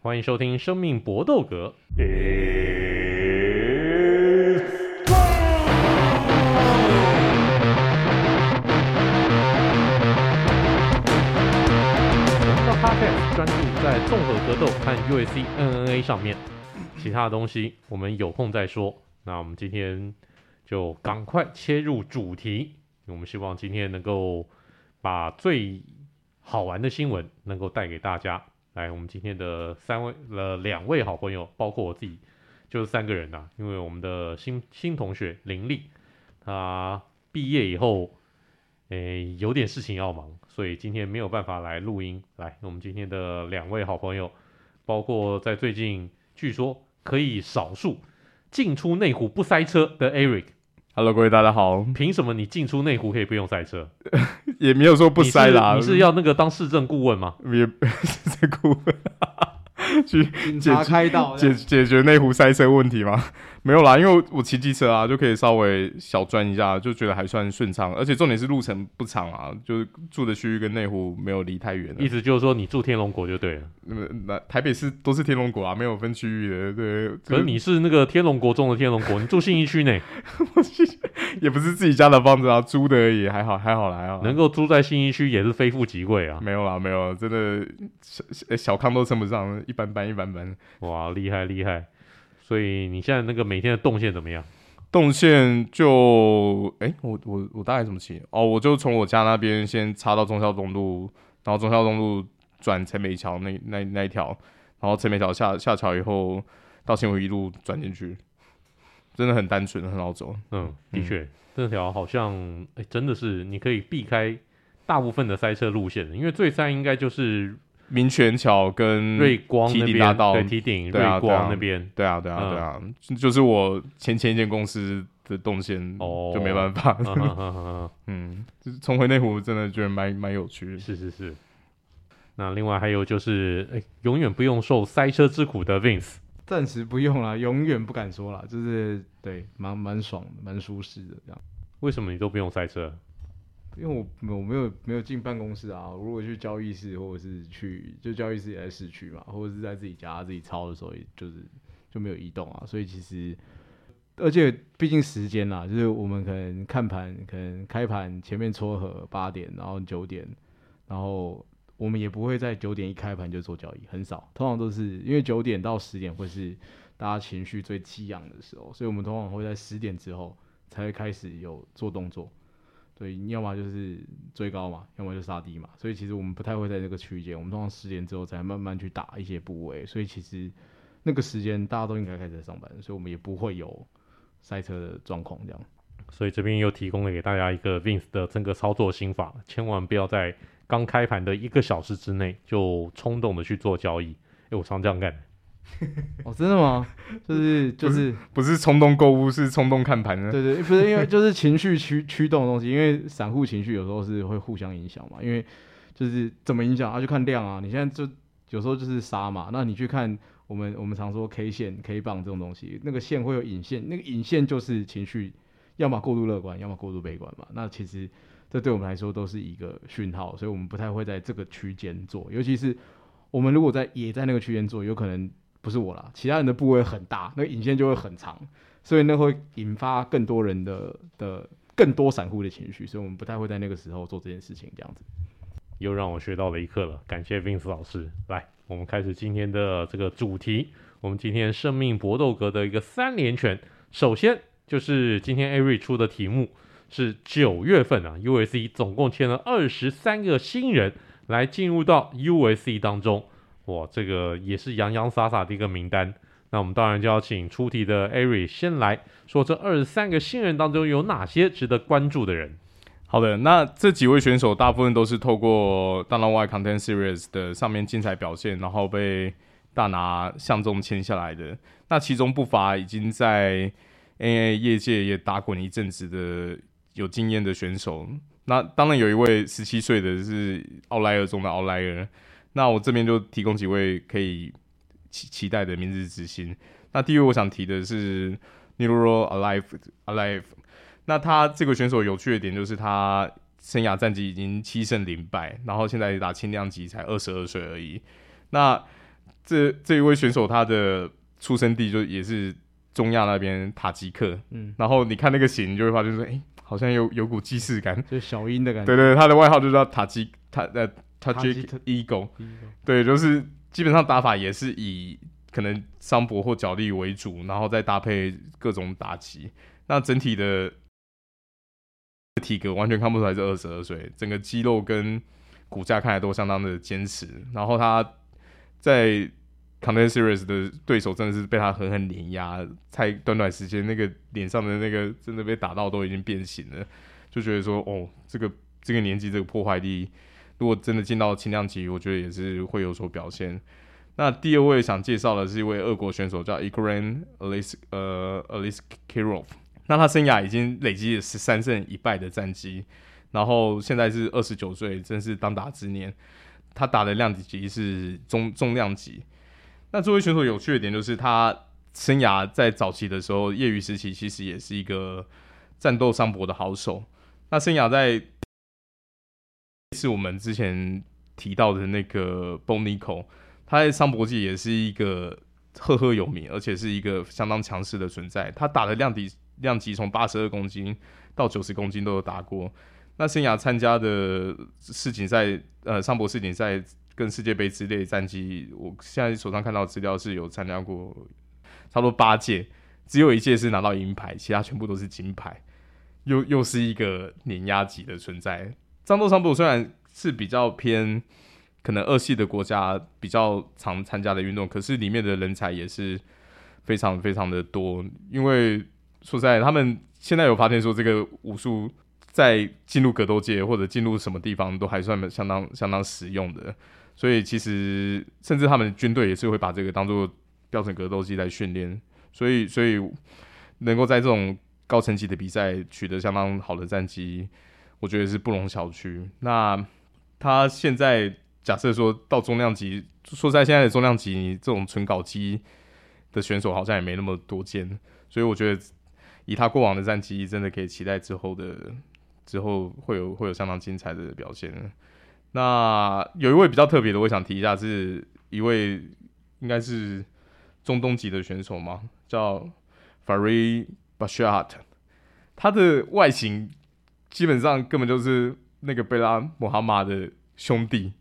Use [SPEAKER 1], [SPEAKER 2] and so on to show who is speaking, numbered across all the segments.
[SPEAKER 1] 欢迎收听《生命搏斗格》。我们的 Podcast 专注在综合格斗和 UFC MMA 上面，其他的东西我们有空再说。那我们今天就赶快切入主题。我们希望今天能够把最好玩的新闻能够带给大家。来，我们今天的三位呃两位好朋友，包括我自己，就是三个人呐、啊。因为我们的新新同学林立，他毕业以后，诶有点事情要忙，所以今天没有办法来录音。来，我们今天的两位好朋友，包括在最近据说可以少数进出内湖不塞车的 Eric。
[SPEAKER 2] Hello，各位大家好。
[SPEAKER 1] 凭什么你进出内湖可以不用塞车？
[SPEAKER 2] 也没有说不塞啦。
[SPEAKER 1] 你是，你是要那个当市政顾问吗？
[SPEAKER 2] 也 市政顾问。去
[SPEAKER 3] 解开道
[SPEAKER 2] 解解决内湖塞车问题吗？没有啦，因为我骑机车啊，就可以稍微小转一下，就觉得还算顺畅。而且重点是路程不长啊，就是住的区域跟内湖没有离太远。
[SPEAKER 1] 意思就是说你住天龙国就对了。
[SPEAKER 2] 那么那台北市都是天龙国啊，没有分区域的。对，
[SPEAKER 1] 可是你是那个天龙国中的天龙国，你住信义区内，
[SPEAKER 2] 也不是自己家的房子啊，租的而已，还好还好来啊。
[SPEAKER 1] 能够租在信义区也是非富即贵啊。
[SPEAKER 2] 没有啦，没有，真的小小康都称不上，一般般一般般。
[SPEAKER 1] 哇，厉害厉害！所以你现在那个每天的动线怎么样？
[SPEAKER 2] 动线就哎、欸，我我我大概怎么骑？哦，我就从我家那边先插到忠孝东路，然后忠孝东路转陈美桥那那那一条，然后陈美桥下下桥以后到新湖一路转进去，真的很单纯，很好走。
[SPEAKER 1] 嗯，的确，嗯、这条好像哎、欸，真的是你可以避开大部分的塞车路线，因为最塞应该就是。
[SPEAKER 2] 民权桥跟
[SPEAKER 1] 瑞光那边，对，堤顶瑞光那边，
[SPEAKER 2] 对啊，对啊，对啊，就是我前前一间公司的动线，哦，就没办法，嗯，就是重回内湖，真的觉得蛮蛮有趣。的，
[SPEAKER 1] 是是是。那另外还有就是，哎，永远不用受塞车之苦的 Vince，
[SPEAKER 3] 暂时不用了，永远不敢说了，就是对，蛮蛮爽的，蛮舒适的这样。
[SPEAKER 1] 为什么你都不用塞车？
[SPEAKER 3] 因为我我没有没有进办公室啊，如果去交易室或者是去就交易室也在市区嘛，或者是在自己家自己操的时候，也就是就没有移动啊，所以其实而且毕竟时间啦，就是我们可能看盘，可能开盘前面撮合八点，然后九点，然后我们也不会在九点一开盘就做交易，很少，通常都是因为九点到十点会是大家情绪最激昂的时候，所以我们通常会在十点之后才会开始有做动作。所以，你要么就是追高嘛，要么就杀低嘛，所以其实我们不太会在这个区间，我们通常十点之后才慢慢去打一些部位，所以其实那个时间大家都应该开始在上班，所以我们也不会有塞车的状况这样。
[SPEAKER 1] 所以这边又提供了给大家一个 Vince 的整个操作心法，千万不要在刚开盘的一个小时之内就冲动的去做交易，诶，我常这样干。
[SPEAKER 3] 哦，真的吗？就是就是
[SPEAKER 2] 不是冲动购物，是冲动看盘呢？
[SPEAKER 3] 对，对对，不是因为就是情绪驱 驱动的东西，因为散户情绪有时候是会互相影响嘛。因为就是怎么影响，啊，就看量啊。你现在就有时候就是杀嘛，那你去看我们我们常说 K 线、K 棒这种东西，那个线会有引线，那个引线就是情绪，要么过度乐观，要么过度悲观嘛。那其实这对我们来说都是一个讯号，所以我们不太会在这个区间做，尤其是我们如果在也在那个区间做，有可能。不是我啦，其他人的部位很大，那个影线就会很长，所以那会引发更多人的的更多散户的情绪，所以我们不太会在那个时候做这件事情。这样子，
[SPEAKER 1] 又让我学到了一课了，感谢 Vince 老师。来，我们开始今天的这个主题。我们今天生命搏斗格的一个三连拳，首先就是今天 Ari 出的题目是九月份啊，USC 总共签了二十三个新人来进入到 USC 当中。哇，这个也是洋洋洒洒的一个名单。那我们当然就要请出题的 Ari 先来说，这二十三个新人当中有哪些值得关注的人？
[SPEAKER 2] 好的，那这几位选手大部分都是透过 Dana White Contender Series 的上面精彩表现，然后被大拿相中签下来的。那其中不乏已经在 MMA 业界也打滚一阵子的有经验的选手。那当然有一位十七岁的是奥莱尔中的奥莱尔。那我这边就提供几位可以期期待的明日之星。那第一位我想提的是 Nurullo Aliev Aliev。那他这个选手有趣的点就是他生涯战绩已经七胜零败，然后现在打轻量级才二十二岁而已。那这这一位选手他的出生地就也是中亚那边塔吉克，嗯，然后你看那个型，你就会发现说，哎、欸，好像有有股既视感，
[SPEAKER 3] 就小鹰的感觉。
[SPEAKER 2] 对对，他的外号就叫塔吉他呃塔吉 Eagle，对，就是基本上打法也是以可能桑博或角力为主，然后再搭配各种打击，那整体的体格完全看不出来是二十二岁，整个肌肉跟骨架看来都相当的坚持，然后他在 Contender Series 的对手真的是被他狠狠碾压，才短短时间那个脸上的那个真的被打到都已经变形了，就觉得说哦，这个这个年纪这个破坏力，如果真的进到轻量级，我觉得也是会有所表现。那第二位想介绍的是一位俄国选手，叫 Ikram Ales 呃 Aliskerov，那他生涯已经累积了十三胜一败的战绩。然后现在是二十九岁，真是当打之年。他打的量级是中重量级。那这位选手有趣的点就是，他生涯在早期的时候，业余时期其实也是一个战斗桑博的好手。那生涯在是我们之前提到的那个 Bo Nickal，他在桑博季也是一个赫赫有名，而且是一个相当强势的存在。他打的量级量级从八十二公斤到九十公斤都有打过。那生涯参加的世锦赛，呃，桑博世锦赛跟世界杯之类战绩，我现在手上看到资料是有参加过差不多八届，只有一届是拿到银牌，其他全部都是金牌，又又是一个碾压级的存在。战斗桑博虽然是比较偏可能二系的国家比较常参加的运动，可是里面的人才也是非常非常的多，因为说实在，他们现在有发现说这个武术。在进入格斗界或者进入什么地方都还算相当相当实用的，所以其实甚至他们军队也是会把这个当做标准格斗技来训练，所以所以能够在这种高层级的比赛取得相当好的战绩，我觉得是不容小觑。那他现在假设说到中量级，说在现在的中量级这种纯搞基的选手好像也没那么多见，所以我觉得以他过往的战绩，真的可以期待之后的。之后会有会有相当精彩的表现。那有一位比较特别的，我想提一下，是一位应该是中东籍的选手嘛，叫 Farid Basharat。他的外形基本上根本就是那个贝拉穆哈马的兄弟，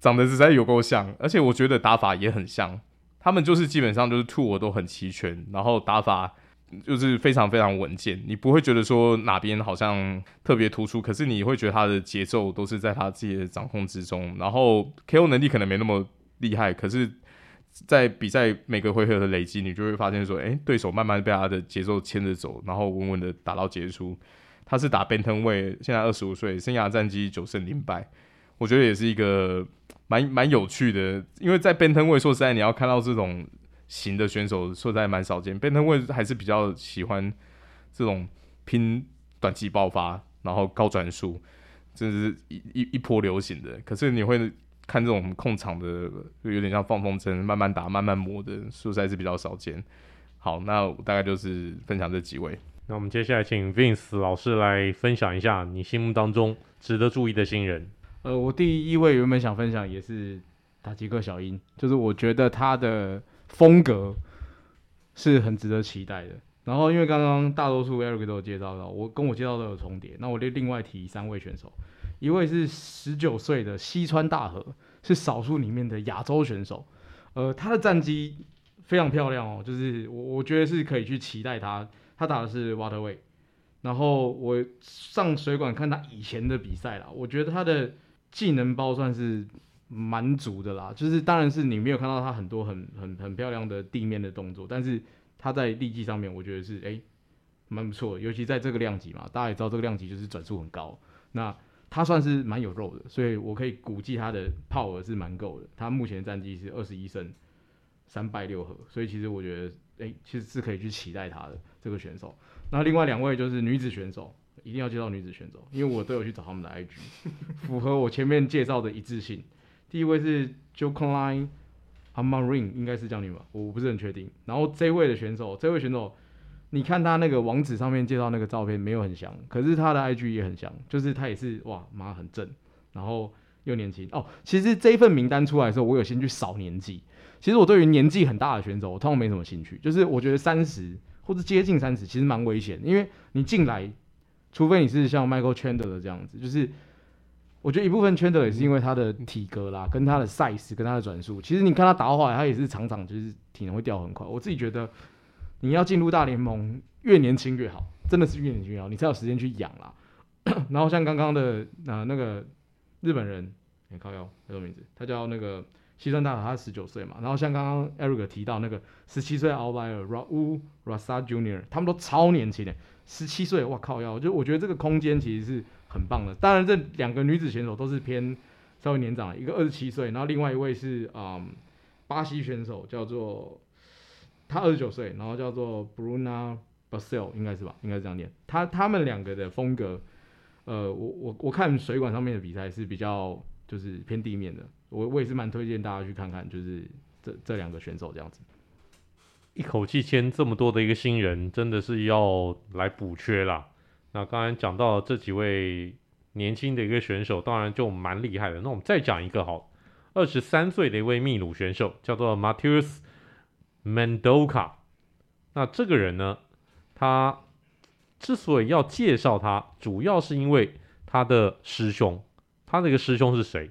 [SPEAKER 2] 长得实在有够像，而且我觉得打法也很像。他们就是基本上就是 two，我都很齐全，然后打法。就是非常非常稳健，你不会觉得说哪边好像特别突出，可是你会觉得他的节奏都是在他自己的掌控之中。然后 KO 能力可能没那么厉害，可是，在比赛每个回合的累积，你就会发现说，诶，对手慢慢被他的节奏牵着走，然后稳稳的打到结束。他是打 Bantamweight，现在二十五岁，生涯战绩九胜零败，我觉得也是一个蛮蛮有趣的，因为在 Bantamweight 说实在，你要看到这种。型的选手说实在蛮少见，Bantamweight 还是比较喜欢这种拼短期爆发，然后高转速，这是一一一波流行的。可是你会看这种控场的，就有点像放风筝，慢慢打，慢慢磨的，说实在是比较少见。好，那大概就是分享这几位。
[SPEAKER 1] 那我们接下来请 Vince 老师来分享一下你心目当中值得注意的新人。
[SPEAKER 3] 呃，我第一位原本想分享也是塔吉克小鹰，就是我觉得他的。风格是很值得期待的。然后，因为刚刚大多数 Eric 都有介绍到，我跟我介绍都有重叠。那我就另外提三位选手，一位是十九岁的西川大河，是少数里面的亚洲选手。呃，他的战绩非常漂亮哦，就是我我觉得是可以去期待他。他打的是 Waterway，然后我上水管看他以前的比赛啦，我觉得他的技能包算是。蛮足的啦，就是当然是你没有看到他很多很很很漂亮的地面的动作，但是他在力技上面，我觉得是诶蛮不错，尤其在这个量级嘛，大家也知道这个量级就是转速很高，那他算是蛮有肉的，所以我可以估计他的炮额是蛮够的。他目前战绩是二十一胜三败六和，所以其实我觉得诶其实是可以去期待他的这个选手。那另外两位就是女子选手，一定要介绍女子选手，因为我都有去找他们的 IG，符合我前面介绍的一致性。第一位是 Jocelyne Armaring，应该是叫你吧，我不是很确定。然后这位的选手，这位选手，你看他那个网址上面介绍那个照片没有很像，可是他的 IG 也很像，就是他也是哇妈很正，然后又年轻哦。其实这一份名单出来的时候，我有先去扫年纪，其实我对于年纪很大的选手，我通常没什么兴趣。就是我觉得三十或者接近三十，其实蛮危险，因为你进来，除非你是像 Michael Chandler 这样子，就是我觉得一部分 Chandler 也是因为他的体格啦，跟他的 size，跟他的转速。其实你看他打的话，他也是常常就是体能会掉很快。我自己觉得，你要进入大联盟，越年轻越好，真的是越年轻越好，你才有时间去养啦。然后像刚刚的呃那个日本人，你靠腰叫什么名字？他叫那个。西川大辅他十九岁嘛，然后像刚刚 Eric 提到那个十七岁 Outlier Raul Rosas Jr.，他们都超年轻的，十七岁，哇靠！要就我觉得这个空间其实是很棒的。当然，这两个女子选手都是偏稍微年长，一个二十七岁，然后另外一位是嗯巴西选手，叫做他二十九岁，然后叫做 Bruna Basel，应该是吧？应该是这样念。他他们两个的风格，呃，我我我看水管上面的比赛是比较就是偏地面的。我我也是蛮推荐大家去看看，就是这这两个选手这样子，
[SPEAKER 1] 一口气签这么多的一个新人，真的是要来补缺啦。那刚才讲到这几位年轻的一个选手，当然就蛮厉害的。那我们再讲一个好，二十三岁的一位秘鲁选手，叫做 Matheus Mendonça。那这个人呢，他之所以要介绍他，主要是因为他的师兄，他的一个师兄是谁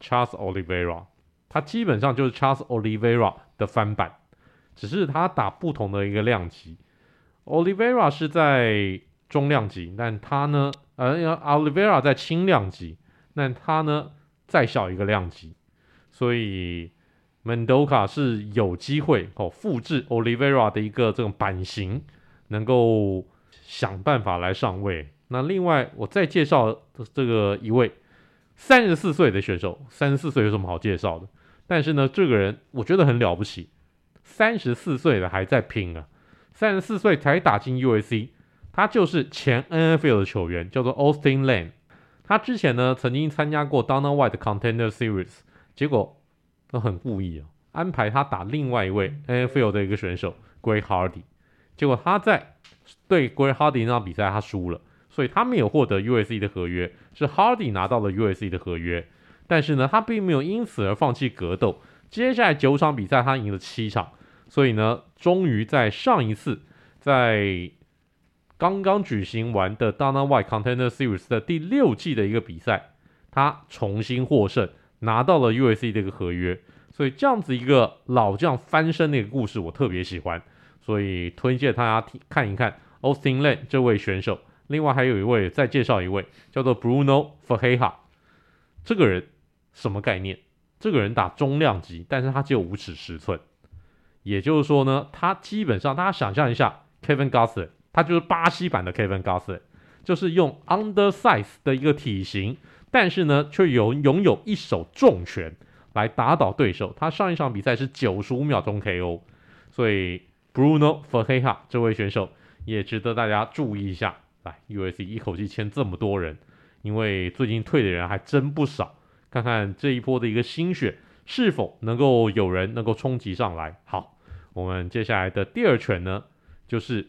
[SPEAKER 1] ？Charles Oliveira，他基本上就是 Charles Oliveira 的翻版，只是他打不同的一个量级。Oliveira 是在中量级，但他呢，呃，Oliveira 在轻量级，但他呢再小一个量级，所以 Mendonça 是有机会哦复制 Olivera 的一个这种版型，能够想办法来上位。那另外我再介绍这个一位。三十四岁的选手，三十四岁有什么好介绍的？但是呢，这个人我觉得很了不起，三十四岁了还在拼啊！三十四岁才打进 USC，他就是前 NFL 的球员，叫做 Austin Lane。他之前呢曾经参加过 Dana White 的 Contender Series，结果他很故意啊，安排他打另外一位 NFL 的一个选手 Greg Hardy，结果他在对 Greg Hardy 那场比赛他输了。所以他没有获得 USC 的合约，是 Hardy 拿到了 USC 的合约，但是呢，他并没有因此而放弃格斗。接下来九场比赛他赢了七场，所以呢，终于在上一次在刚刚举行完的 Dana White Contender Series 的第六季的一个比赛，他重新获胜，拿到了 USC 的一个合约。所以这样子一个老将翻身的一个故事，我特别喜欢，所以推荐大家看一看 Austin Lane 这位选手。另外还有一位，再介绍一位，叫做 Bruno Ferreira。这个人什么概念？这个人打中量级，但是他只有五尺十寸，也就是说呢，他基本上大家想象一下，Kevin Gastelum，他就是巴西版的 Kevin Gastelum，就是用 undersize 的一个体型，但是呢，却有拥有一手重拳来打倒对手。他上一场比赛是九十五秒钟 KO，所以 Bruno Ferreira 这位选手也值得大家注意一下。来，USC 一口气签这么多人，因为最近退的人还真不少。看看这一波的一个新血是否能够有人能够冲击上来。好，我们接下来的第二拳呢，就是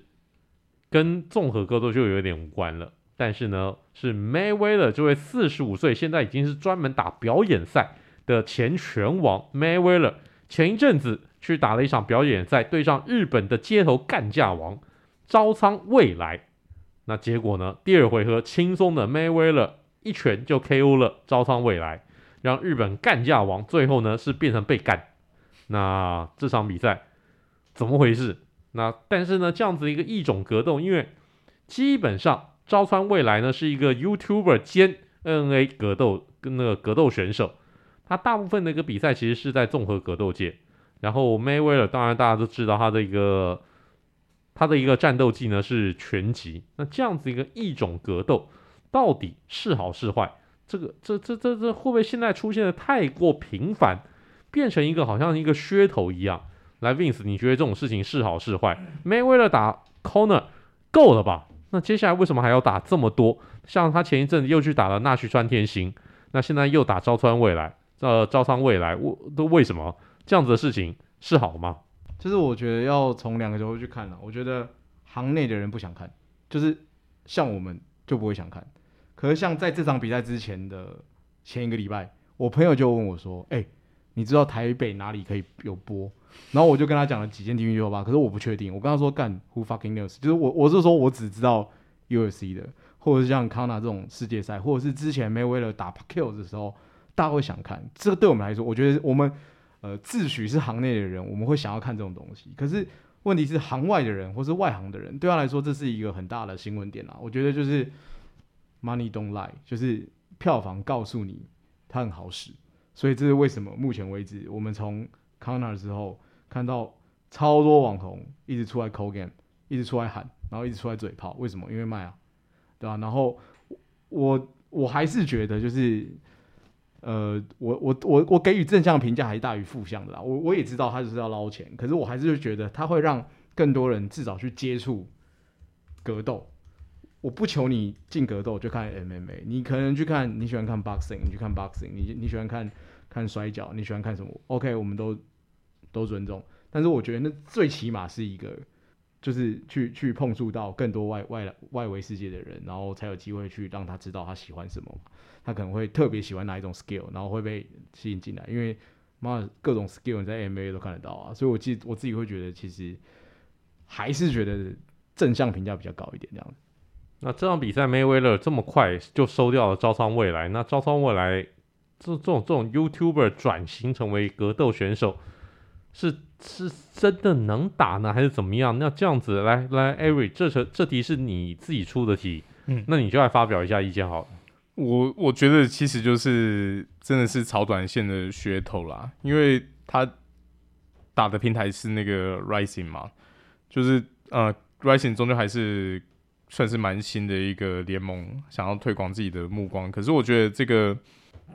[SPEAKER 1] 跟综合格斗就有点无关了，但是呢，是 Mayweather 这位四十五岁，现在已经是专门打表演赛的前拳王 Mayweather，前一阵子去打了一场表演赛，对上日本的街头干架王朝仓未来。那结果呢？第二回合轻松的 Mayweather 一拳就 KO 了朝仓未来，让日本干架王最后呢是变成被干。那这场比赛怎么回事？那但是呢，这样子一个异种格斗，因为基本上朝仓未来呢是一个 YouTuber 兼 N A 格斗跟那个格斗选手，他大部分的一个比赛其实是在综合格斗界。然后 Mayweather 当然大家都知道他的一个。他的一个战斗技呢是拳击，那这样子一个异种格斗到底是好是坏？这个这这这这会不会现在出现的太过频繁，变成一个好像一个噱头一样？来，Vince，你觉得这种事情是好是坏？Mayweather 打 Corner 够了吧？那接下来为什么还要打这么多？像他前一阵子又去打了纳须川天星，那现在又打朝仓未来，呃，朝仓未来，为都为什么这样子的事情是好吗？
[SPEAKER 3] 就是我觉得要从两个角度去看了。我觉得行内的人不想看，就是像我们就不会想看。可是像在这场比赛之前的前一个礼拜，我朋友就问我说：“哎、你知道台北哪里可以有播？然后我就跟他讲了几间 TV 酒吧，可是我不确定。我跟他说干 Who fucking knows？就是我我是说我只知道 UFC 的，或者是像康纳这种世界赛，或者是之前 May 为了打 Pacquiao 的时候，大家会想看。这个对我们来说，我觉得我们呃自诩是行内的人，我们会想要看这种东西。可是问题是行外的人或是外行的人，对他来说这是一个很大的新闻点啦。我觉得就是 Money don't lie，就是票房告诉你它很好使。所以这是为什么目前为止我们从康纳之后。看到超多网红一直出来 call game，一直出来喊，然后一直出来嘴炮，为什么？因为卖啊，对吧、啊？然后我我还是觉得就是，呃，我我我我给予正向评价还是大于负向的啦。我我也知道他就是要捞钱，可是我还是觉得他会让更多人至少去接触格斗。我不求你进格斗就看 MMA，你可能去看你喜欢看 boxing，你去看 boxing，你你喜欢看看摔跤，你喜欢看什么？OK，我们都。都尊重，但是我觉得那最起码是一个，就是去去碰触到更多外外外围世界的人，然后才有机会去让他知道他喜欢什么，他可能会特别喜欢哪一种 skill，然后会被吸引进来，因为妈的各种 skill 你在 MMA 都看得到啊，所以我记我自己会觉得其实还是觉得正向评价比较高一点这样。
[SPEAKER 1] 那这场比赛 Mayweather 这么快就收掉了招商未来，那招商未来这这种这种 YouTuber 转型成为格斗选手。是是真的能打呢，还是怎么样？那这样子来来，Eric，这题这题是你自己出的题，嗯，那你就来发表一下意见好了。
[SPEAKER 2] 我我觉得其实就是真的是炒短线的噱头啦，因为他打的平台是那个 Rising 嘛，就是呃 Rising 终究还是算是蛮新的一个联盟，想要推广自己的目光。可是我觉得这个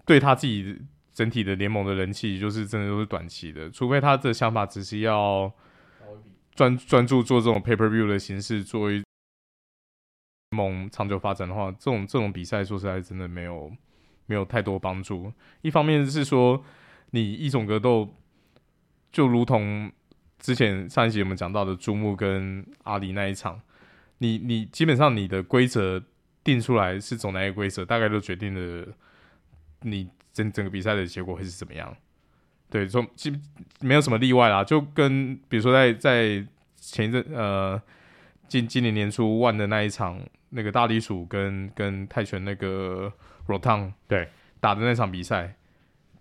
[SPEAKER 2] 对他自己。整体的联盟的人气就是真的都是短期的，除非他的想法只是要专专注做这种 pay per view 的形式，作为联盟长久发展的话，这种这种比赛说实在真的没有没有太多帮助。一方面是说你一种格斗，就如同之前上一集我们讲到的朱木跟阿里那一场，你你基本上你的规则定出来是走哪个规则，大概都决定了你。整整个比赛的结果会是怎么样？对，说基没有什么例外啦，就跟比如说在在前一阵呃，今今年年初 ONE 的那一场，那个大力鼠跟跟泰拳那个 Rodon
[SPEAKER 1] 对
[SPEAKER 2] 打的那场比赛，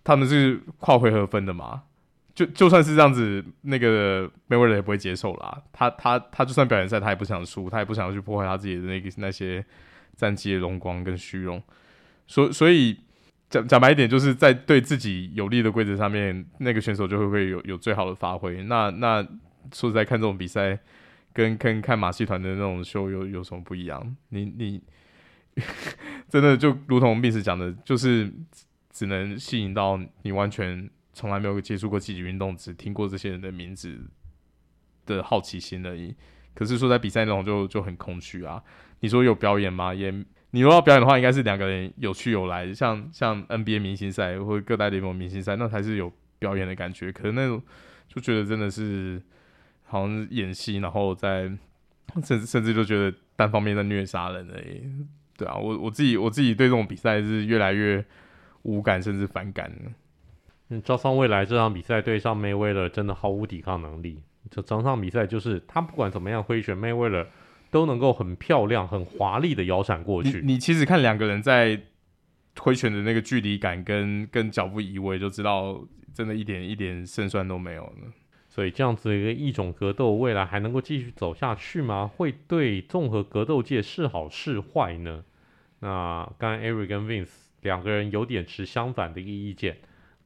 [SPEAKER 2] 他们是跨回合分的嘛？就就算是这样子，那个 Mayweather 也不会接受啦。他他他就算表演赛，他也不想输，他也不想去破坏他自己的那个那些战绩的荣光跟虚荣。所所以。讲讲白一点，就是在对自己有利的规则上面，那个选手就会会有有最好的发挥。那那说实在，看这种比赛，跟跟看马戏团的那种秀有有什么不一样？你你 真的就如同 Vince 讲的，就是只能吸引到你完全从来没有接触过竞技运动，只听过这些人的名字的好奇心而已。可是说在比赛那种就就很空虚啊。你说有表演吗？也。你如果要表演的话，应该是两个人有去有来，像像 NBA 明星赛或各大联盟明星赛，那才是有表演的感觉。可能那种就觉得真的是好像演戏，然后在甚甚至就觉得单方面在虐杀人而已。对啊，我我自己我自己对这种比赛是越来越无感，甚至反感。
[SPEAKER 1] 嗯，招商未来这场比赛对上梅威了真的毫无抵抗能力。这整场比赛就是他不管怎么样挥拳梅威了都能够很漂亮、很华丽的摇闪过去。
[SPEAKER 2] 你，你其实看两个人在挥拳的那个距离感跟跟脚步移位，就知道真的一点一点胜算都没有了。
[SPEAKER 1] 所以这样子的一个异种格斗，未来还能够继续走下去吗？会对综合格斗界是好是坏呢？那刚才 Eric 跟 Vince 两个人有点持相反的一个意见，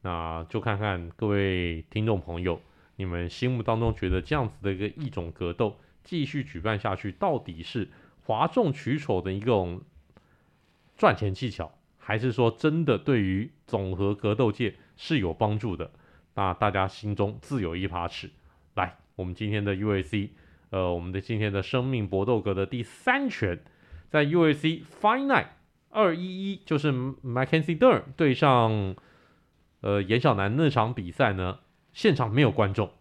[SPEAKER 1] 那就看看各位听众朋友，你们心目当中觉得这样子的一个异种格斗。继续举办下去，到底是哗众取宠的一种赚钱技巧，还是说真的对于综合格斗界是有帮助的？那大家心中自有一把尺。来，我们今天的 UFC，呃，我们的今天的生命搏斗格的第三拳，在 UFC Finite 二一一，就是 Mackenzie Dern 对上呃颜小南那场比赛呢，现场没有观众，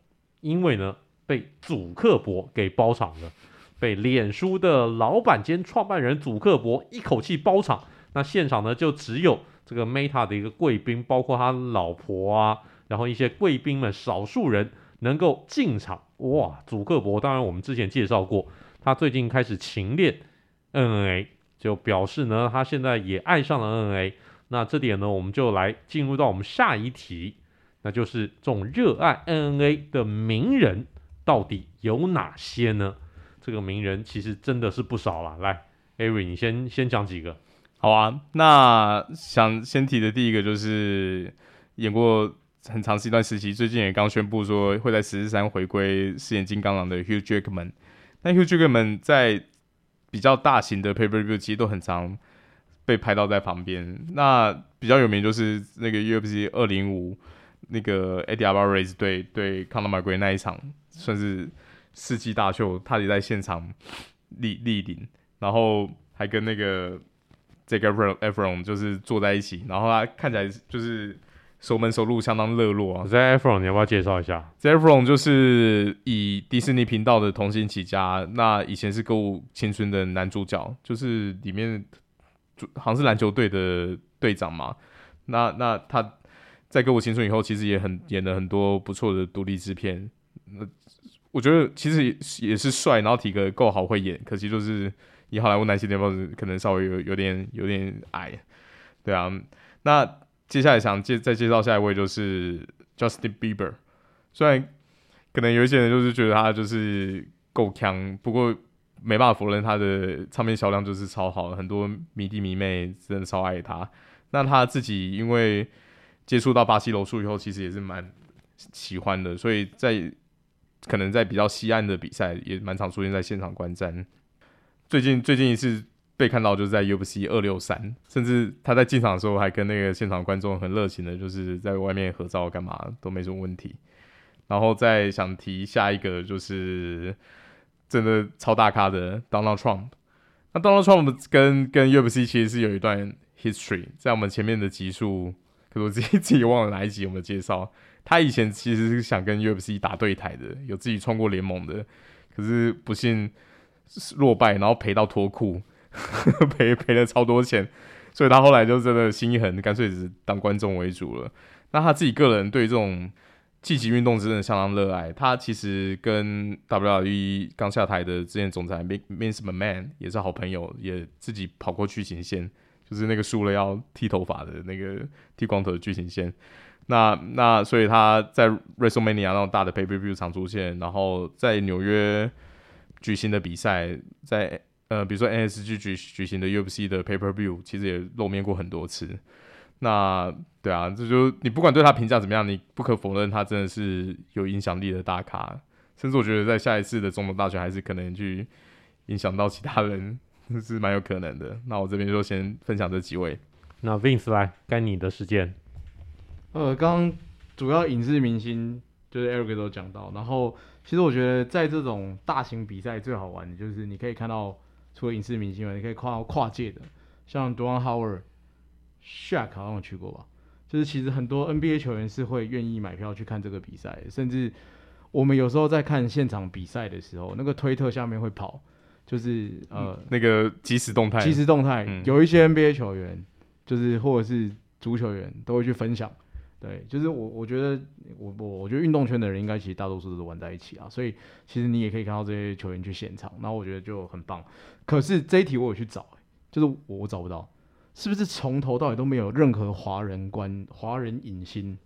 [SPEAKER 1] 因为呢。被祖克伯给包场了，被脸书的老板兼创办人祖克伯一口气包场。那现场呢，就只有这个 Meta 的一个贵宾，包括他老婆啊，然后一些贵宾们少数人能够进场。哇，祖克伯当然我们之前介绍过，他最近开始勤练 NNA，就表示呢他现在也爱上了 NNA。那这点呢，我们就来进入到我们下一题，那就是这种热爱 NNA 的名人到底有哪些呢？这个名人其实真的是不少了。来，Ari，你先先讲几个。
[SPEAKER 2] 好啊，那想先提的第一个就是演过很长一段时期，最近也刚宣布说会在十日山回归饰演金刚狼的 Hugh Jackman。那 Hugh Jackman 在比较大型的 Paper View 其实都很常被拍到在旁边。那比较有名就是那个 UFC 二零五那个 Eddie Alvarez 对对 Conor McGregor 那一场，算是世纪大秀，他也在现场莅莅临，然后还跟那个。这个 Efron 就是坐在一起，然后他看起来就是熟门熟路，相当热络啊。
[SPEAKER 1] 这 Efron 你要不要介绍一下？
[SPEAKER 2] 这 Efron 就是以迪士尼频道的童星起家，那以前是歌舞青春的男主角，就是里面好像是篮球队的队长嘛。那那他在歌舞青春以后，其实也很演了很多不错的独立制片。那我觉得其实也是帅，然后体格够好，会演，可惜就是。以好莱坞男性联盟可能稍微有有点有点矮，对啊。那接下来想介再介绍下一位就是 Justin Bieber，虽然可能有一些人就是觉得他就是够强，不过没办法否认他的唱片销量就是超好，很多迷弟迷妹真的超爱他。那他自己因为接触到巴西柔术以后，其实也是蛮喜欢的，所以在可能在比较西岸的比赛也蛮常出现在现场观战。最近最近一次被看到就是在 UFC 二六三，甚至他在进场的时候还跟那个现场观众很热情的，就是在外面合照干嘛都没什么问题。然后再想提下一个就是真的超大咖的 Donald Trump，那 Donald Trump 跟跟 UFC 其实是有一段 history，在我们前面的集数，可是我自己自己忘了哪一集有没有介绍。他以前其实是想跟 UFC 打对台的，有自己创过联盟的，可是不幸。落败，然后赔到脱裤，赔赔了超多钱，所以他后来就真的心一狠，干脆只当观众为主了。那他自己个人对这种竞技运动真的相当热爱。他其实跟 WWE 刚下台的之前总裁 Vince McMahon 也是好朋友，也自己跑过巨型线，就是那个输了要剃头发的那个剃光头的剧情线。那那所以他在 WrestleMania 那种大的 Paper View 常出现，然后在纽约。举行的比赛，在呃，比如说 NSG 举举行的 UFC 的 Paper View，其实也露面过很多次。那对啊，这就你不管对他评价怎么样，你不可否认他真的是有影响力的大咖。甚至我觉得在下一次的总统大选，还是可能去影响到其他人，是蛮有可能的。那我这边就先分享这几位。
[SPEAKER 1] 那 Vince 来，该你的时间。
[SPEAKER 3] 呃，刚刚主要影视明星就是 Eric 都讲到，然后。其实我觉得在这种大型比赛最好玩的就是你可以看到，除了影视明星外，你可以看到跨界的，像 Dwight Howard、Shaq 好像有去过吧。就是其实很多 NBA 球员是会愿意买票去看这个比赛，甚至我们有时候在看现场比赛的时候，那个推特下面会跑，就是呃、嗯、
[SPEAKER 2] 那个即时动态，
[SPEAKER 3] 即时动态、嗯、有一些 NBA 球员，就是或者是足球员都会去分享。对，就是我，我觉得我我我觉得运动圈的人应该其实大多数都是玩在一起啊，所以其实你也可以看到这些球员去现场，然后我觉得就很棒。可是这一题我有去找、就是我，我找不到，是不是从头到尾都没有任何华人观、华人影星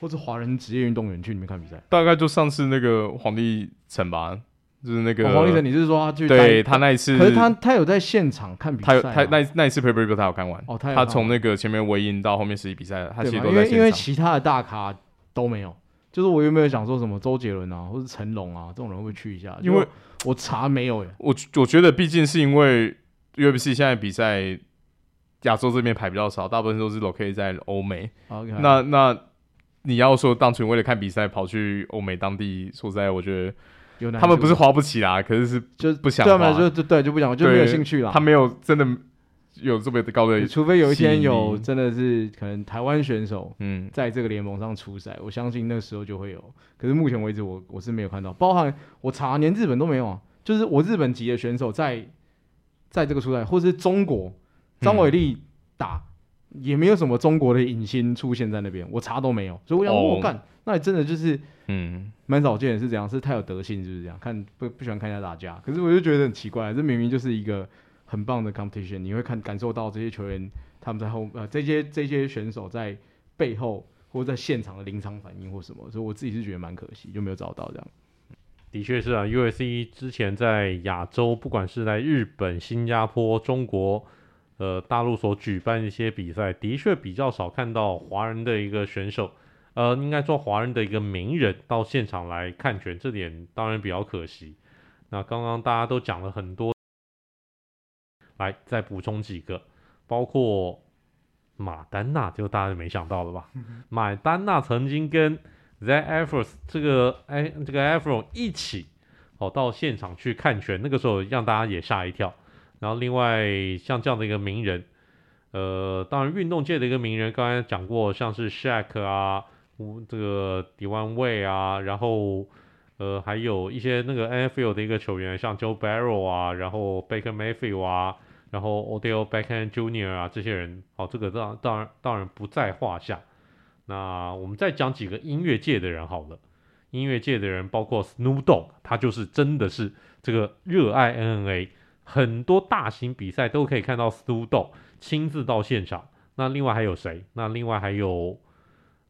[SPEAKER 3] 或者华人职业运动员去里面看比赛？
[SPEAKER 2] 大概就上次那个黄立成吧。就是那个
[SPEAKER 3] 黄立成，你是说他去
[SPEAKER 2] 对他那一次？
[SPEAKER 3] 可是他他有在现场看比赛，
[SPEAKER 2] 他他那那一次 Paper Paper 他有看完哦，他从那个前面围音到后面实际比赛，他其实都在。因为因为
[SPEAKER 3] 其他的大咖都没有，就是我有没有想说什么周杰伦啊，或者成龙啊这种人会不会去一下？因为我查没有耶。
[SPEAKER 2] 我我觉得毕竟是因为 UFC 现在比赛亚洲这边排比较少，大部分都是 locate 在欧美。
[SPEAKER 3] Okay.
[SPEAKER 2] 那那你要说单纯为了看比赛跑去欧美当地，说实在，我觉得。他们不是花不起啦，可是是就不想花，
[SPEAKER 3] 就就对就不想，就没有兴趣啦。
[SPEAKER 2] 他没有真的有这么高的，
[SPEAKER 3] 除非有一天有真的是可能台湾选手嗯。在这个联盟上出赛，我相信那时候就会有。可是目前为止我我是没有看到，包含我查连日本都没有啊，就是我日本籍的选手在在这个出赛，或是中国张伟丽打也没有什么中国的影星出现在那边，我查都没有，所以我想我干，那你真的就是嗯，蛮少见的，是这样，是太有德性，就是这样，看不不喜欢看人家打架，可是我就觉得很奇怪，这明明就是一个很棒的 competition，你会看感受到这些球员他们在后呃这些这些选手在背后或在现场的临场反应或什么，所以我自己是觉得蛮可惜，就没有找到这样。
[SPEAKER 1] 的确是啊，USC 之前在亚洲，不管是在日本、新加坡、中国，呃，大陆所举办一些比赛，的确比较少看到华人的一个选手，呃，应该说华人的一个名人到现场来看拳，这点当然比较可惜。那刚刚大家都讲了很多，来再补充几个，包括马丹娜，就大家没想到了吧？马丹娜曾经跟 Zach Efron 这个哎，这个 Efron 一起哦到现场去看拳，那个时候让大家也吓一跳。然后另外像这样的一个名人，呃，当然运动界的一个名人，刚才讲过，像是 Shaq 啊，这个 Dwyane Wade 啊，然后呃还有一些那个 NFL 的一个球员，像 Joe Burrow 啊，然后 Baker Mayfield 啊，然后 Odell Beckham Jr. 啊这些人，哦，这个当当然当然不在话下。那我们再讲几个音乐界的人好了，音乐界的人包括 Snoop Dogg，他就是真的是这个热爱 NNA 很多大型比赛都可以看到 Snoop Dogg 亲自到现场。那另外还有谁？那另外还有，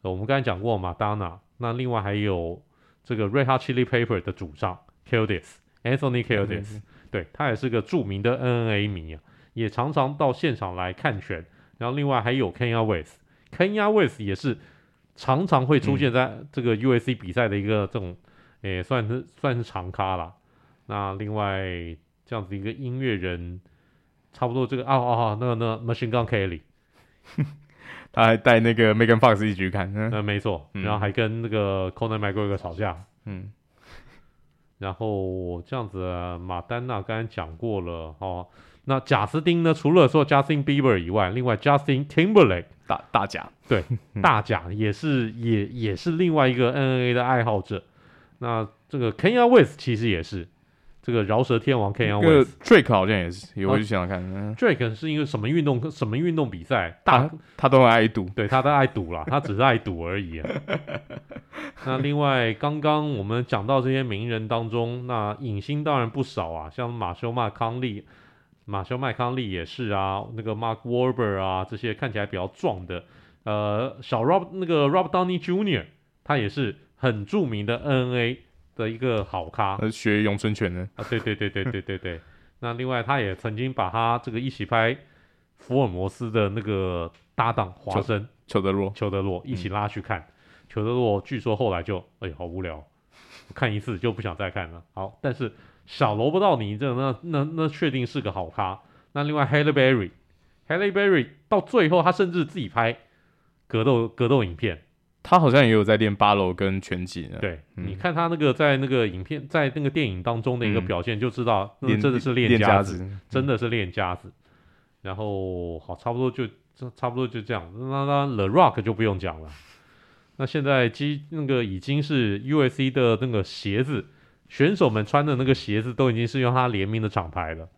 [SPEAKER 1] 呃我们刚才讲过 Madonna，那另外还有这个 Red Hot Chili Pepper 的主唱 Killis Anthony Killis，对，他也是个著名的 NNA 迷啊，也常常到现场来看拳。然后另外还有 Kenya West，Kenya West 也是常常会出现在这个 USC 比赛的一个这种，诶、嗯欸，算是算是常咖啦。那另外这样子一个音乐人，差不多这个啊啊啊，那个那个 Machine Gun Kelly，
[SPEAKER 2] 他还带那个 Megan Fox 一起去看，嗯，
[SPEAKER 1] 呃、没错，然后还跟那个 Conan McGregor 吵架，嗯，然后这样子，马丹娜刚才讲过了哦。那贾斯汀呢？除了说 Justin Bieber 以外，另外 Justin Timberlake
[SPEAKER 2] 大大贾，
[SPEAKER 1] 对，大贾也是也也是另外一个 N N A 的爱好者。那这个 Kanye West 其实也是这个饶舌天王 Kanye。
[SPEAKER 2] Drake 好像也是，也会去想想看。啊、
[SPEAKER 1] Drake 是一个什么运动？什么运动比赛？大他，
[SPEAKER 2] 他都爱赌，
[SPEAKER 1] 对，他都爱赌啦，他只是爱赌而已、啊。那另外，刚刚我们讲到这些名人当中，那影星当然不少啊，像马修麦康利。马修麦康利也是啊，那个 Mark Wahlberg 啊，这些看起来比较壮的，呃，小 Rob 那个 Robert Downey Jr. 他也是很著名的 NNA 的一个好咖，
[SPEAKER 2] 学咏春拳的
[SPEAKER 1] 啊，对对对对对对对。那另外他也曾经把他这个一起拍福尔摩斯的那个搭档华生
[SPEAKER 2] 裘德洛
[SPEAKER 1] 裘德洛一起拉去看，裘、嗯、德洛据说后来就哎好无聊，看一次就不想再看了。好，但是。小罗伯道尼这那那那确定是个好咖。那另外 Halle Berry，Halle Berry 到最后他甚至自己拍格斗格斗影片，
[SPEAKER 2] 他好像也有在练八楼跟拳击。
[SPEAKER 1] 对，嗯、你看他那个在那个影片在那个电影当中的一个表现，就知道那真的是练家子，真的是练家子。然后好，差不多就差不多就这样。那那 The Rock 就不用讲了。那现在基那个已经是 USC 的那个鞋子。选手们穿的那个鞋子都已经是用他联名的厂牌了，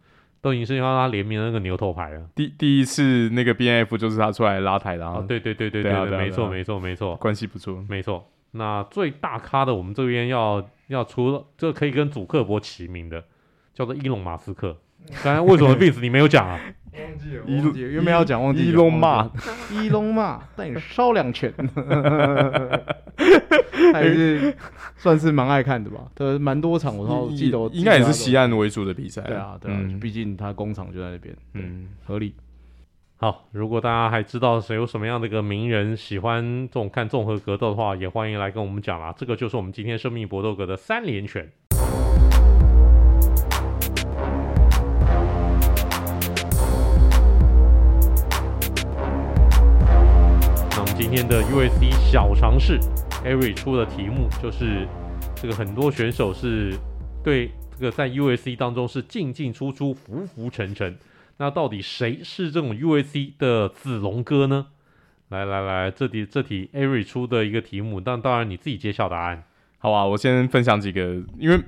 [SPEAKER 1] 都已经是用他联名的那个牛头牌了。
[SPEAKER 2] 第第一次那个 BNF 就是他出来拉台的啊，
[SPEAKER 1] 对对对对对对，没错没错没错，
[SPEAKER 2] 关系不错，
[SPEAKER 1] 没错。那最大咖的，我们这边要要出了，这个可以跟祖克伯齐名的，叫做伊隆马斯克。刚才为什么 Vince 你没有讲啊？
[SPEAKER 3] 忘记了，忘记了，原本要讲忘记了。
[SPEAKER 2] 伊隆马，
[SPEAKER 3] 伊隆马带你烧两拳，还是算是蛮爱看的吧？对，蛮多场，我都记得，
[SPEAKER 2] 应该也是西岸为主的比赛。
[SPEAKER 3] 对啊，对啊，毕竟他工厂就在那边，嗯，合理。
[SPEAKER 1] 好，如果大家还知道谁有什么样的一个名人喜欢这种看综合格斗的话，也欢迎来跟我们讲啦。这个就是我们今天生命搏斗格的三连拳。今天的 UFC 小尝试，Ari 出的题目就是这个很多选手是对这个在 UFC 当中是进进出出、浮浮沉沉，那到底谁是这种 UFC 的子龙哥呢？来来来，这题这题 Ari 出的一个题目，但当然你自己揭晓答案。
[SPEAKER 2] 好吧，我先分享几个，因为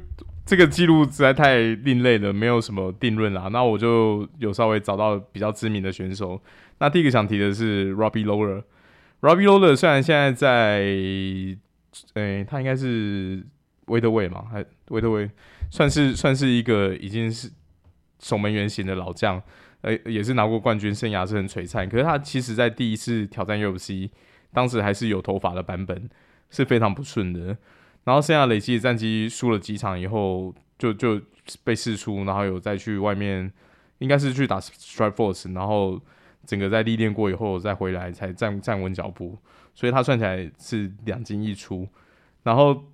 [SPEAKER 2] 这个记录实在太另类了，没有什么定论啦。那我就有稍微找到比较知名的选手。那第一个想提的是 Robbie Lawler。Robbie Lawler 虽然现在在，诶、他应该是 Welterweight 嘛，还 Welterweight 算是算是一个已经是守门员型的老将，呃，也是拿过冠军，生涯是很璀璨。可是他其实在第一次挑战 UFC，当时还是有头发的版本，是非常不顺的。然后剩下累积的战绩输了几场以后，就就被释出，然后有再去外面，应该是去打 Strikeforce，然后整个在历练过以后再回来才站站稳脚步，所以他算起来是两进一出。然后，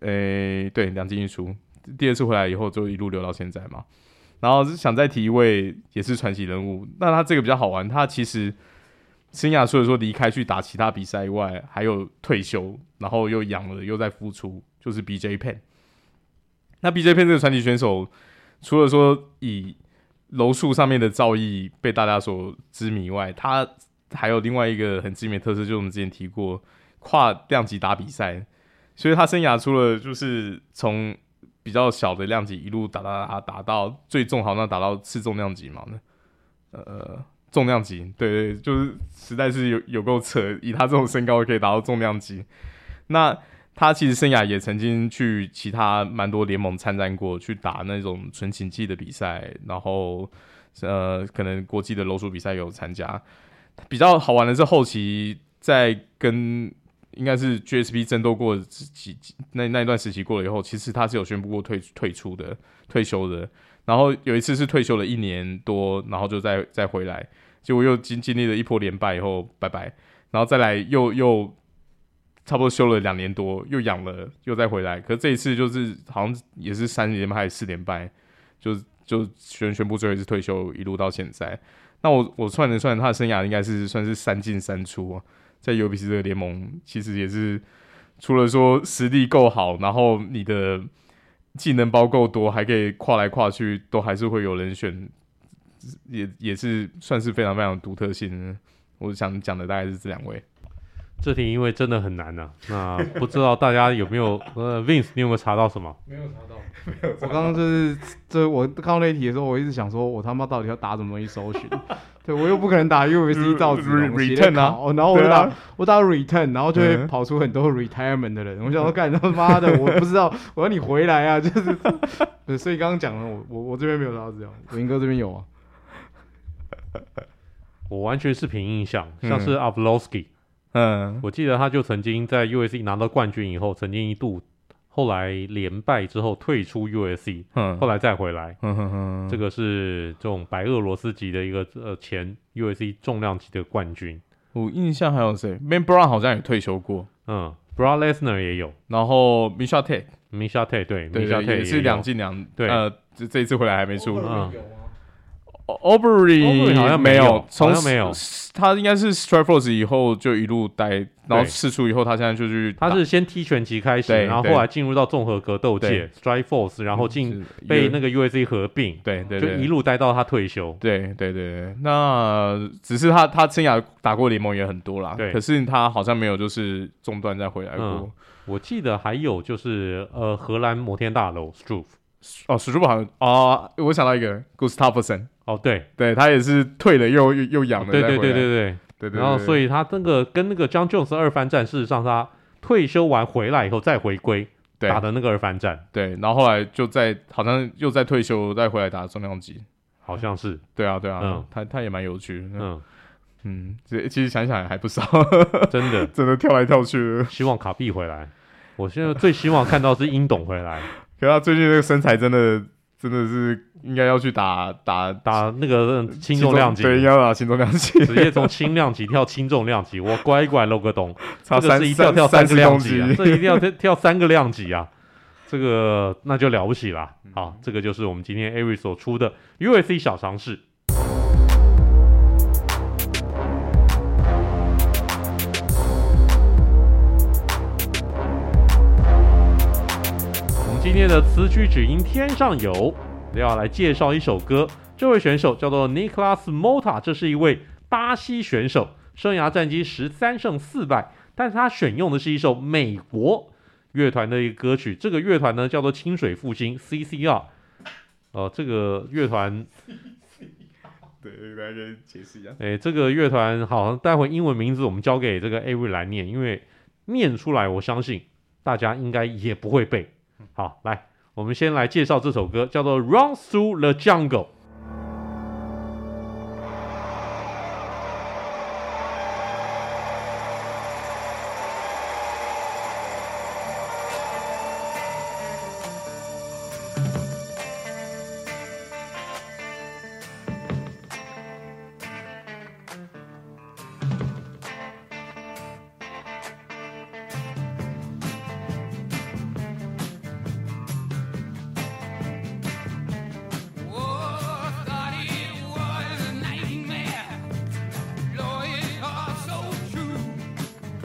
[SPEAKER 2] 诶、对，两进一出。第二次回来以后就一路留到现在嘛。然后想再提一位也是传奇人物，那他这个比较好玩，他其实。生涯除了说离开去打其他比赛以外，还有退休，然后又养了，又在复出，就是 B J Pen。那 B J Pen 这个传奇选手，除了说以柔术上面的造诣被大家所知名外，他还有另外一个很知名的特色，就是我们之前提过跨量级打比赛。所以他生涯除了就是从比较小的量级一路打打打打到最重，好像打到次重量级嘛？呃。重量级，对，对，就是实在是有有够扯，以他这种身高可以达到重量级。那他其实生涯也曾经去其他蛮多联盟参战过，去打那种纯竞技的比赛，然后呃，可能国际的柔术比赛有参加。比较好玩的是后期在跟应该是 GSP 争斗过几那那一段时期过了以后，其实他是有宣布过退退出的退休的。然后有一次是退休了一年多，然后就再再回来，结果又经经历了一波连败以后，拜拜，然后再来又又差不多休了两年多，又养了，又再回来。可是这一次就是好像也是三连败还是四连败，就就宣宣布最后一次退休，一路到现在。那我我算了算，他的生涯应该是算是三进三出啊，在 U B C 这个联盟，其实也是除了说实力够好，然后你的。技能包够多，还可以跨来跨去，都还是会有人选，也也是算是非常非常独特性。我想讲的大概是这两位。
[SPEAKER 1] 这题因为真的很难呐、啊，那不知道大家有没有呃，Vince，你有没有查到什么？
[SPEAKER 3] 没有查到，没有查到。我刚刚就是，这我看到那题的时候，我一直想说，我他妈到底要打什么东西搜寻？对我又不可能打 UFC 造纸
[SPEAKER 2] return 啊，
[SPEAKER 3] 然后我打、啊、我打 return，然后就会跑出很多 retirement 的人。嗯、我想说，干他妈的，我不知道，我要你回来啊！就是，对所以刚刚讲了，我我我这边没有查到资料，文哥这边有啊。
[SPEAKER 1] 我完全是凭印象，像是 Arlovski
[SPEAKER 2] 嗯，
[SPEAKER 1] 我记得他就曾经在 USC 拿到冠军以后，曾经一度后来连败之后退出 USC，嗯，后来再回来，嗯哼哼，这个是这种白俄罗斯籍的一个呃前 USC 重量级的冠军。
[SPEAKER 2] 我印象还有谁？Man Brown 好像也退休过，
[SPEAKER 1] 嗯，Brown Lesnar 也有，
[SPEAKER 2] 然后 Miesha Tate，Miesha
[SPEAKER 1] Tate 对，Miesha Tate
[SPEAKER 2] 也是两进两，
[SPEAKER 1] 对，
[SPEAKER 2] 呃，这这一次回来还没输，嗯。
[SPEAKER 1] Aubrey 好像没有，好像没有，
[SPEAKER 2] 他应该是 Strikeforce 以后就一路待，然后释出以后，他现在就去，
[SPEAKER 1] 他是先踢拳击开始，然后后来进入到综合格斗界 Strikeforce，然后进被那个 UFC 合并，
[SPEAKER 2] 对对，
[SPEAKER 1] 就一路待到他退休，
[SPEAKER 2] 对对对。那只是他他生涯打过联盟也很多啦，对，可是他好像没有就是中断再回来过。
[SPEAKER 1] 我记得还有就是呃荷兰摩天大楼 Struve
[SPEAKER 2] 哦 Struve 好像哦，我想到一个 Gustafsson
[SPEAKER 1] 哦，对
[SPEAKER 2] 对，他也是退了又又又养了，
[SPEAKER 1] 对对对对对
[SPEAKER 2] 对对。
[SPEAKER 1] 然后，所以他这个跟那个 Jon Jones 二番战，事实上他退休完回来以后再回归打的那个二番战，
[SPEAKER 2] 对。然后后来就在好像又在退休再回来打重量级，
[SPEAKER 1] 好像是。
[SPEAKER 2] 对啊对啊，嗯，他他也蛮有趣的，嗯嗯，这其实想想还不少，
[SPEAKER 1] 真的
[SPEAKER 2] 真的跳来跳去。
[SPEAKER 1] 希望卡比回来，我现在最希望看到是英董回来，
[SPEAKER 2] 可是他最近那个身材真的。真的是应该要去打打
[SPEAKER 1] 打那个轻重量级，
[SPEAKER 2] 对，应该要打轻重量级，
[SPEAKER 1] 直接从轻量级跳轻重量级，我乖乖露个洞，
[SPEAKER 2] 差
[SPEAKER 1] 这个是一跳跳三个量级啊，这一定要跳跳三个量级啊，这个那就了不起了。好，这个就是我们今天 Avery 所出的 UFC 小常识。今天的词曲只应天上有，要来介绍一首歌。这位选手叫做 Nicolas Mota，这是一位巴西选手，生涯战绩十三胜四败，但是他选用的是一首美国乐团的一个歌曲。这个乐团呢叫做清水复兴 （CCR）。哦、呃，这个乐团，
[SPEAKER 2] 对，大家解释一下。
[SPEAKER 1] 哎，这个乐团好，待会英文名字我们交给这个 Avery 来念，因为念出来我相信大家应该也不会背。好，来，我们先来介绍这首歌，叫做《Run Through the Jungle》。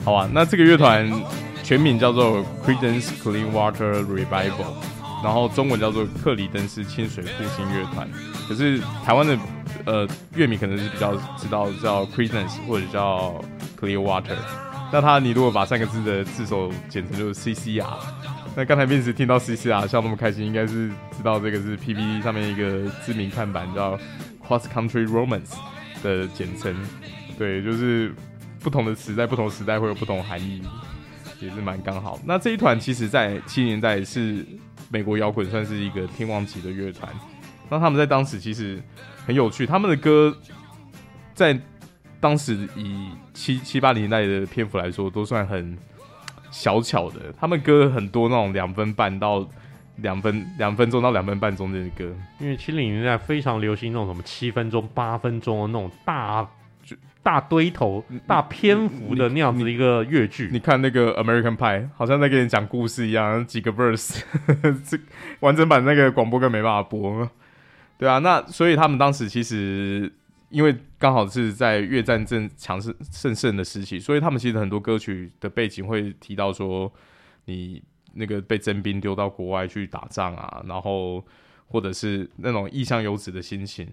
[SPEAKER 2] 好啊，那这个乐团全名叫做 Credence Clearwater Revival，然后中文叫做克里登斯清水复兴乐团。可是台湾的呃乐迷可能是比较知道叫 Credence 或者叫 Clearwater。那他你如果把三个字的字首简称就是 CCR。那刚才面试听到 CCR 笑那么开心，应该是知道这个是 PPT 上面一个知名看板叫 Cross Country Romance 的简称。对，就是。不同的词在不同时代会有不同含义，也是蛮刚好。那这一团其实，在七零年代是美国摇滚算是一个天王级的乐团。那他们在当时其实很有趣，他们的歌在当时以七七八零年代的篇幅来说，都算很小巧的。他们歌很多那种两分半到两分两分钟到两分半钟的歌，
[SPEAKER 1] 因为七零年代非常流行那种什么七分钟、八分钟的那种大。大堆头、大篇幅的那样子一个乐剧，
[SPEAKER 2] 你看那个 American Pie，好像在给你讲故事一样，几个 verse，这完整版那个广播歌没办法播，对啊，那所以他们当时其实因为刚好是在越战正强势盛盛的时期，所以他们其实很多歌曲的背景会提到说，你那个被征兵丢到国外去打仗啊，然后或者是那种异乡游子的心情。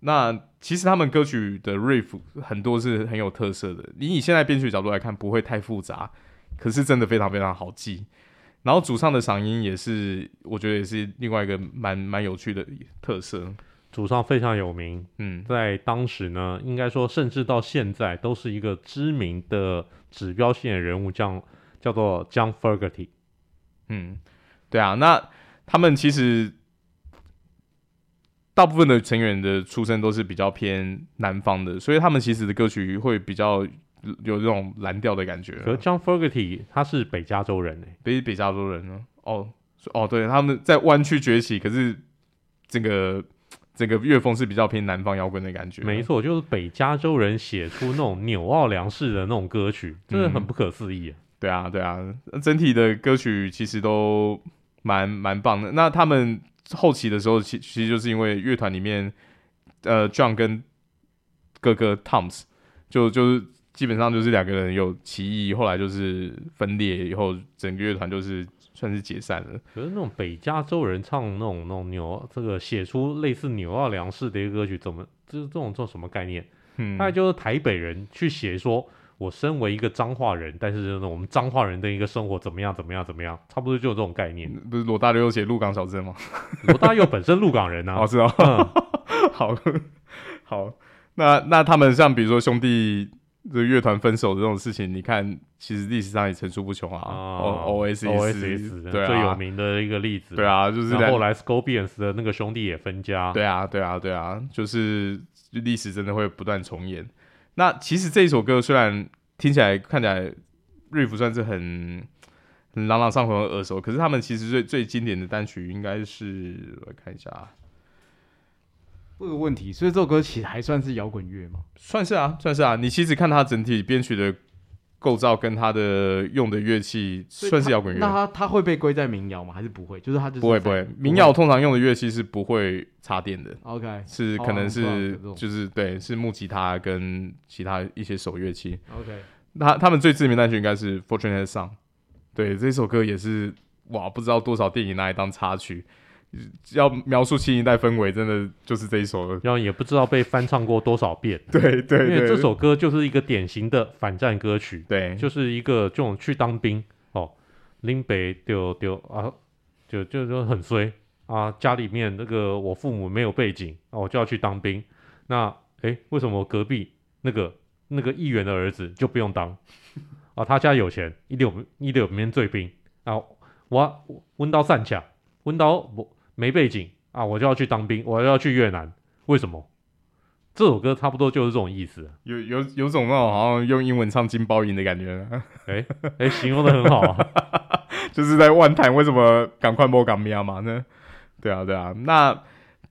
[SPEAKER 2] 那其实他们歌曲的 riff 很多是很有特色的，你以现在编曲角度来看不会太复杂，可是真的非常非常好记。然后主唱的嗓音也是，我觉得也是另外一个蛮蛮有趣的特色。
[SPEAKER 1] 主唱非常有名，嗯，在当时呢，应该说甚至到现在都是一个知名的指标性的人物，叫叫做 John Fogerty。
[SPEAKER 2] 嗯，对啊，那他们其实。大部分的成员的出身都是比较偏南方的，所以他们其实的歌曲会比较有这种蓝调的感觉。
[SPEAKER 1] 可是 John Fogerty 他是北加州人诶，
[SPEAKER 2] 北北加州人呢？哦哦，对，他们在湾区崛起，可是这个整个乐风是比较偏南方摇滚的感觉。
[SPEAKER 1] 没错，就是北加州人写出那种纽奥良式的那种歌曲，真的很不可思议。
[SPEAKER 2] 对啊，对啊，整体的歌曲其实都蛮蛮棒的。那他们。后期的时候，其其实就是因为乐团里面，呃，John 跟哥哥 Toms 就就是基本上就是两个人有歧义，后来就是分裂以后，整个乐团就是算是解散了。
[SPEAKER 1] 可是那种北加州人唱那种那种纽，这个写出类似纽奥良式的一个歌曲，怎么就是这种这种什么概念？嗯，大概就是台北人去写说。我身为一个彰化人，但是呢我们彰化人的一个生活怎么样怎么样怎么样，差不多就有这种概念。
[SPEAKER 2] 不是罗大佑有写鹿港小镇吗？
[SPEAKER 1] 罗大佑本身鹿港人啊，
[SPEAKER 2] 我知道。好，好，那那他们像比如说兄弟这乐团分手的这种事情，你看其实历史上也层出不穷啊。哦，Oasis，对啊，
[SPEAKER 1] 最有名的一个例子。
[SPEAKER 2] 对啊，就是
[SPEAKER 1] 后来 Scorpions 的那个兄弟也分家。
[SPEAKER 2] 对啊，对啊，对啊，就是历史真的会不断重演。那其实这一首歌虽然听起来看起来 riff 算是很很朗朗上口、很耳熟，可是他们其实最最经典的单曲应该是我来看一下啊，
[SPEAKER 3] 这个问题，所以这首歌其实还算是摇滚乐吗？
[SPEAKER 2] 算是啊，算是啊。你其实看它整体编曲的构造跟他的用的乐器，算是摇滚乐。
[SPEAKER 3] 那他他会被归在民谣吗？还是不会？就是他就是
[SPEAKER 2] 不会不会。民谣通常用的乐器是不会插电的。
[SPEAKER 3] OK，
[SPEAKER 2] 是可能是就是对，是木吉他跟其他一些手乐器。
[SPEAKER 3] OK。
[SPEAKER 2] 他他们最知名的单曲应该是《Fortunate Son》，对，这首歌也是哇，不知道多少电影拿来当插曲。要描述新一代氛围，真的就是这一首了。
[SPEAKER 1] 然后也不知道被翻唱过多少遍。
[SPEAKER 2] 对对对，
[SPEAKER 1] 因为这首歌就是一个典型的反战歌曲。
[SPEAKER 2] 对，
[SPEAKER 1] 就是一个这种去当兵哦，林北丢丢啊，就就说很衰啊，家里面那个我父母没有背景啊，我就要去当兵。那诶，为什么我隔壁那个那个议员的儿子就不用当啊？他家有钱，一定有一定有免罪兵啊。我温刀散抢，温刀我没背景啊，我就要去当兵，我要去越南，为什么？这首歌差不多就是这种意思，
[SPEAKER 2] 有有有种那种好像用英文唱金包银的感觉，
[SPEAKER 1] 哎哎，形容的很好啊，
[SPEAKER 2] 就是在万谈为什么赶快播港喵嘛呢？对啊对啊，那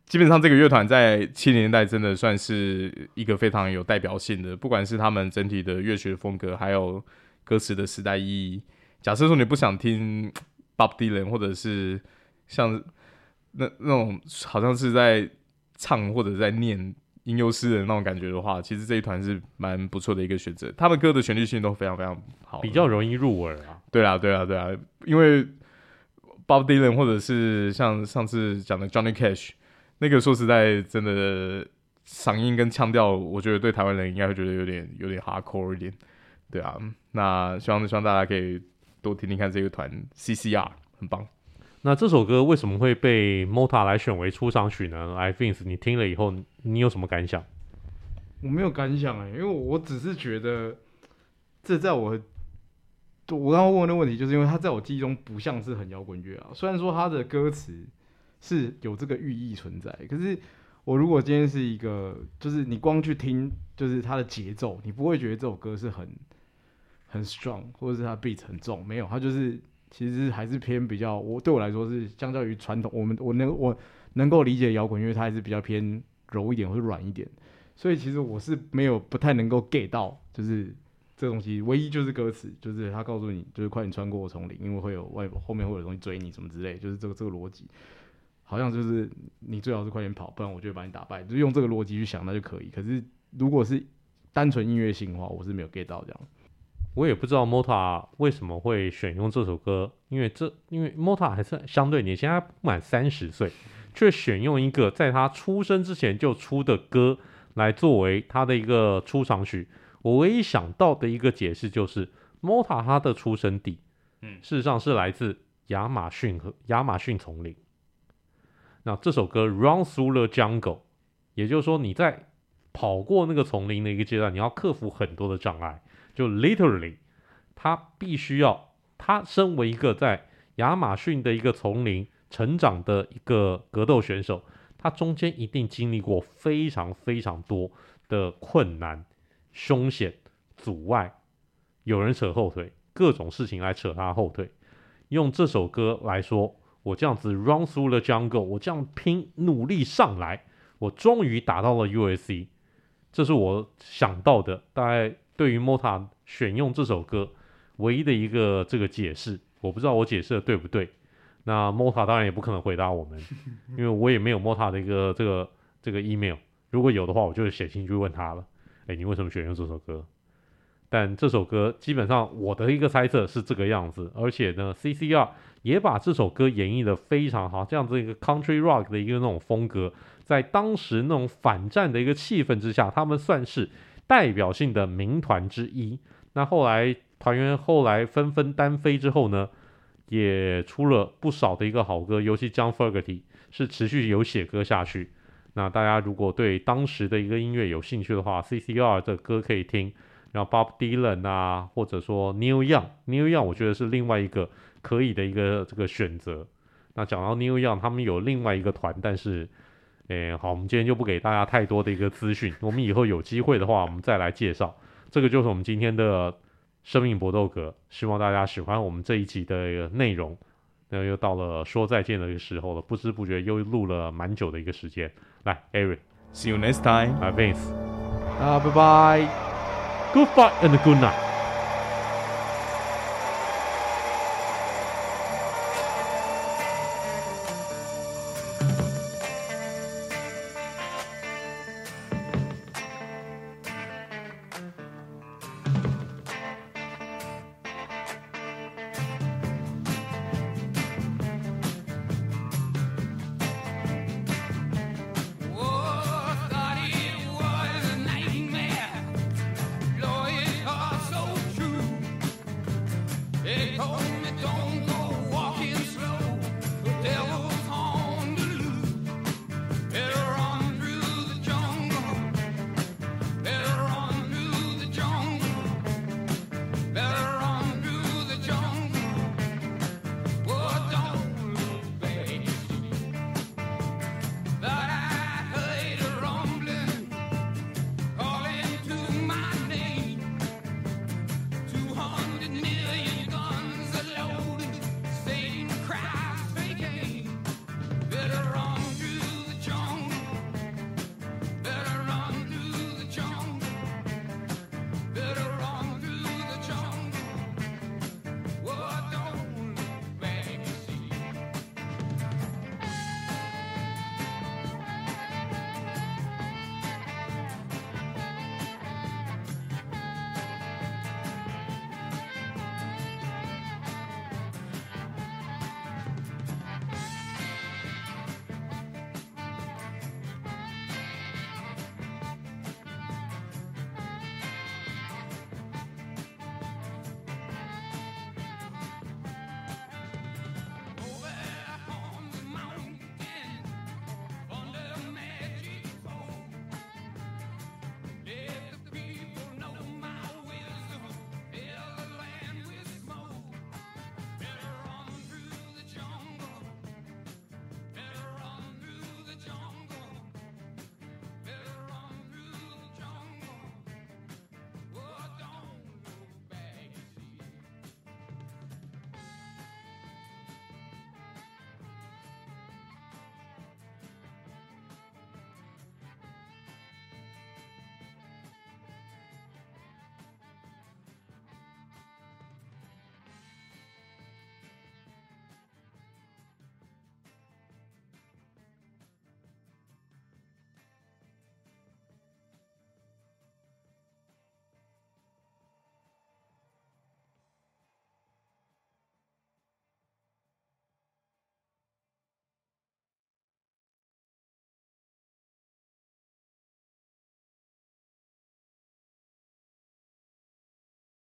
[SPEAKER 2] 基本上这个乐团在七零年代真的算是一个非常有代表性的，不管是他们整体的乐曲风格，还有歌词的时代意义。假设说你不想听 Bob Dylan，或者是像那那种好像是在唱或者在念。吟游诗人那种感觉的话，其实这一团是蛮不错的一个选择。他们歌的旋律性都非常非常好，
[SPEAKER 1] 比较容易入耳啊。
[SPEAKER 2] 对啊，对啊，对啊，因为 Bob Dylan 或者是像上次讲的 Johnny Cash，那个说实在真的嗓音跟腔调，我觉得对台湾人应该会觉得有点有点 hardcore 一点。对啊，那希望希望大家可以多听听看这个团 CCR，很棒。
[SPEAKER 1] 那这首歌为什么会被 Mota 来选为出场曲呢？I think 你听了以后，你有什么感想？
[SPEAKER 3] 我没有感想哎、因为我只是觉得，这在我我刚刚问的问题，就是因为它在我记忆中不像是很摇滚乐啊。虽然说它的歌词是有这个寓意存在，可是我如果今天是一个，就是你光去听，就是它的节奏，你不会觉得这首歌是很很 strong，或者是它 beat 很重，没有，它就是。其实还是偏比较，我对我来说是相较于传统，我们我能我能够理解摇滚乐，它还是比较偏柔一点或者软一点，所以其实我是没有不太能够 get 到，就是这东西唯一就是歌词，就是他告诉你就是快点穿过丛林，因为会有外后面会有东西追你什么之类，就是这个这个逻辑，好像就是你最好是快点跑，不然我就会把你打败，就用这个逻辑去想那就可以。可是如果是单纯音乐性的话，我是没有 get 到这样。
[SPEAKER 1] 我也不知道 Mota 为什么会选用这首歌，因为这因为 Mota 还是相对年轻，他不满三十岁，却选用一个在他出生之前就出的歌来作为他的一个出场曲。我唯一想到的一个解释就是，Mota 他的出生地，嗯，事实上是来自亚马逊和亚马逊丛林。那这首歌 Run Through the Jungle，也就是说你在跑过那个丛林的一个阶段，你要克服很多的障碍。就 literally，他必须要，他身为一个在亚马逊的一个丛林成长的一个格斗选手，他中间一定经历过非常非常多的困难、凶险、阻碍，有人扯后腿，各种事情来扯他后腿。用这首歌来说，我这样子 run through the jungle，我这样拼努力上来，我终于打到了 USC，这是我想到的，大概。对于 Mota 选用这首歌，唯一的一个这个解释，我不知道我解释的对不对。那 Mota 当然也不可能回答我们，因为我也没有 Mota 的一个这个这个 email。如果有的话，我就会写信去问他了。哎，你为什么选用这首歌？但这首歌基本上我的一个猜测是这个样子，而且呢，CCR 也把这首歌演绎的非常好，这样子一个 Country Rock 的一个那种风格，在当时那种反战的一个气氛之下，他们算是。代表性的民团之一。那后来团员后来纷纷单飞之后呢，也出了不少的一个好歌，尤其 John Fogerty 是持续有写歌下去。那大家如果对当时的一个音乐有兴趣的话，CCR 的歌可以听。然后 Bob Dylan 啊，或者说 New Young，New Young 我觉得是另外一个可以的一个这个选择。那讲到 New Young，他们有另外一个团，但是。诶，好，我们今天就不给大家太多的一个资讯，我们以后有机会的话，我们再来介绍。这个就是我们今天的生命搏斗格，希望大家喜欢我们这一集的一个内容。那又到了说再见的一个时候了，不知不觉又录了蛮久的一个时间。来，Eric，See
[SPEAKER 2] you next time。
[SPEAKER 1] 来，Vince，
[SPEAKER 3] 啊，拜拜
[SPEAKER 1] ，Good fight and good night。